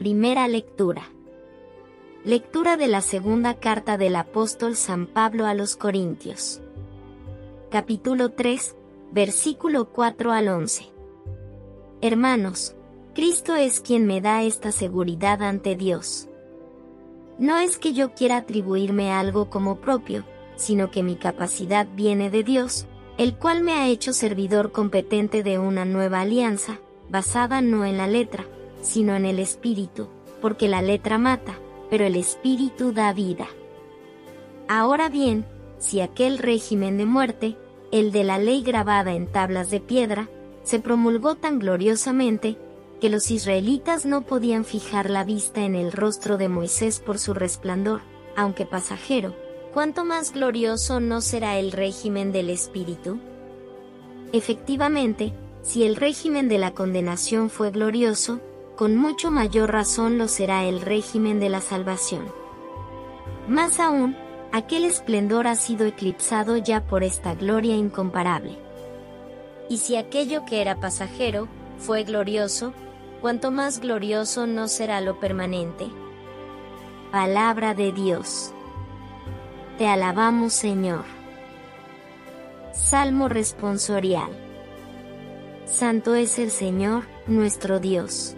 Primera lectura. Lectura de la segunda carta del apóstol San Pablo a los Corintios. Capítulo 3, versículo 4 al 11. Hermanos, Cristo es quien me da esta seguridad ante Dios. No es que yo quiera atribuirme algo como propio, sino que mi capacidad viene de Dios, el cual me ha hecho servidor competente de una nueva alianza, basada no en la letra, sino en el espíritu, porque la letra mata, pero el espíritu da vida. Ahora bien, si aquel régimen de muerte, el de la ley grabada en tablas de piedra, se promulgó tan gloriosamente, que los israelitas no podían fijar la vista en el rostro de Moisés por su resplandor, aunque pasajero, ¿cuánto más glorioso no será el régimen del Espíritu? Efectivamente, si el régimen de la condenación fue glorioso, con mucho mayor razón lo será el régimen de la salvación. Más aún, aquel esplendor ha sido eclipsado ya por esta gloria incomparable. Y si aquello que era pasajero fue glorioso, cuanto más glorioso no será lo permanente. Palabra de Dios. Te alabamos Señor. Salmo responsorial. Santo es el Señor, nuestro Dios.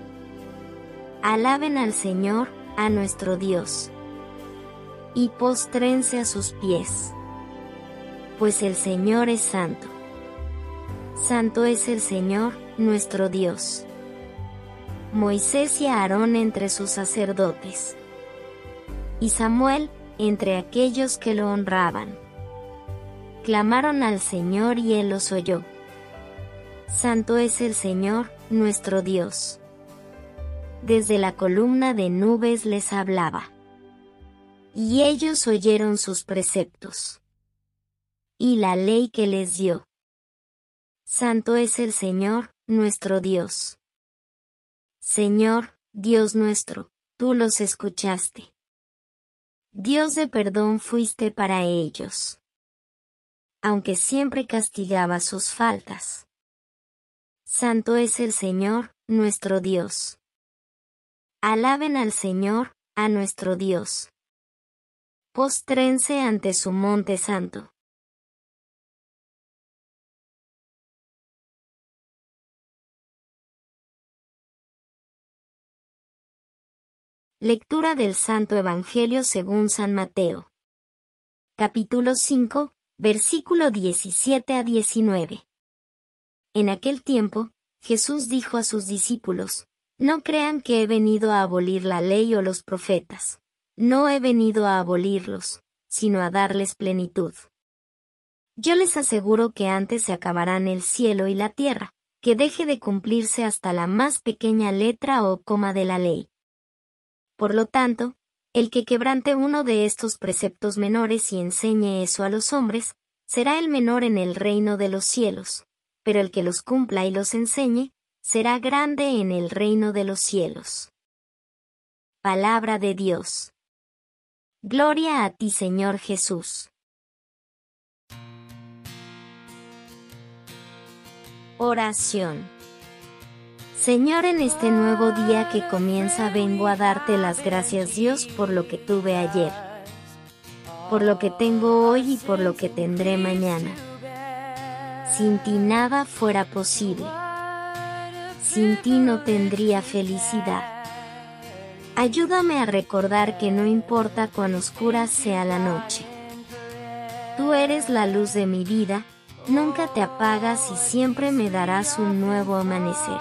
Alaben al Señor, a nuestro Dios. Y postrense a sus pies. Pues el Señor es santo. Santo es el Señor, nuestro Dios. Moisés y Aarón entre sus sacerdotes. Y Samuel entre aquellos que lo honraban. Clamaron al Señor y él los oyó. Santo es el Señor, nuestro Dios. Desde la columna de nubes les hablaba. Y ellos oyeron sus preceptos. Y la ley que les dio. Santo es el Señor, nuestro Dios. Señor, Dios nuestro, tú los escuchaste. Dios de perdón fuiste para ellos. Aunque siempre castigaba sus faltas. Santo es el Señor, nuestro Dios. Alaben al Señor, a nuestro Dios. Postrense ante su monte santo. Lectura del Santo Evangelio según San Mateo. Capítulo 5, versículo 17 a 19. En aquel tiempo, Jesús dijo a sus discípulos, No crean que he venido a abolir la ley o los profetas. No he venido a abolirlos, sino a darles plenitud. Yo les aseguro que antes se acabarán el cielo y la tierra, que deje de cumplirse hasta la más pequeña letra o coma de la ley por lo tanto, el que quebrante uno de estos preceptos menores y enseñe eso a los hombres, será el menor en el reino de los cielos, pero el que los cumpla y los enseñe, será grande en el reino de los cielos. Palabra de Dios. Gloria a ti Señor Jesús. Oración. Señor, en este nuevo día que comienza vengo a darte las gracias Dios por lo que tuve ayer, por lo que tengo hoy y por lo que tendré mañana. Sin ti nada fuera posible. Sin ti no tendría felicidad. Ayúdame a recordar que no importa cuán oscura sea la noche. Tú eres la luz de mi vida, nunca te apagas y siempre me darás un nuevo amanecer.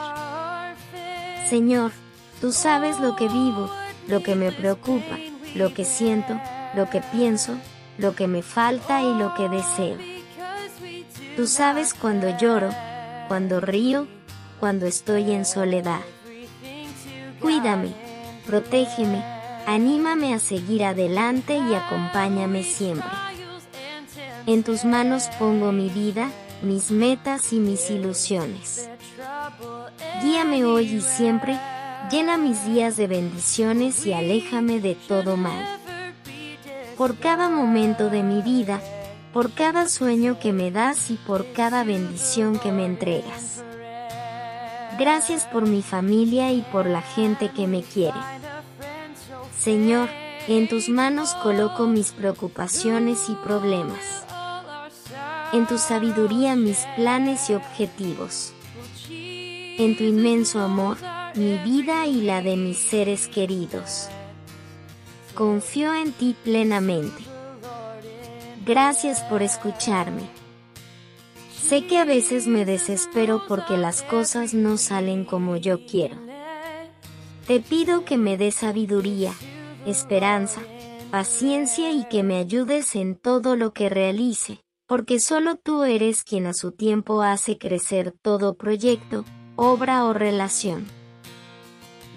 Señor, tú sabes lo que vivo, lo que me preocupa, lo que siento, lo que pienso, lo que me falta y lo que deseo. Tú sabes cuando lloro, cuando río, cuando estoy en soledad. Cuídame, protégeme, anímame a seguir adelante y acompáñame siempre. En tus manos pongo mi vida, mis metas y mis ilusiones. Guíame hoy y siempre, llena mis días de bendiciones y aléjame de todo mal. Por cada momento de mi vida, por cada sueño que me das y por cada bendición que me entregas. Gracias por mi familia y por la gente que me quiere. Señor, en tus manos coloco mis preocupaciones y problemas. En tu sabiduría mis planes y objetivos en tu inmenso amor, mi vida y la de mis seres queridos. Confío en ti plenamente. Gracias por escucharme. Sé que a veces me desespero porque las cosas no salen como yo quiero. Te pido que me des sabiduría, esperanza, paciencia y que me ayudes en todo lo que realice, porque solo tú eres quien a su tiempo hace crecer todo proyecto, obra o relación.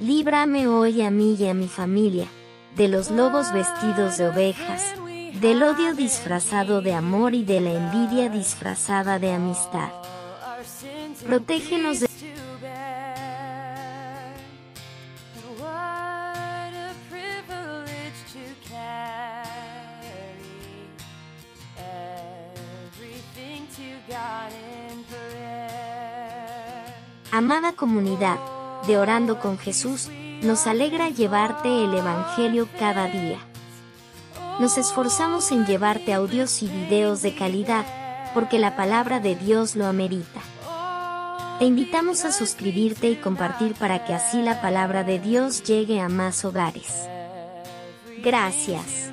Líbrame hoy a mí y a mi familia, de los lobos vestidos de ovejas, del odio disfrazado de amor y de la envidia disfrazada de amistad. Protégenos de Amada comunidad de Orando con Jesús, nos alegra llevarte el Evangelio cada día. Nos esforzamos en llevarte audios y videos de calidad, porque la palabra de Dios lo amerita. Te invitamos a suscribirte y compartir para que así la palabra de Dios llegue a más hogares. Gracias.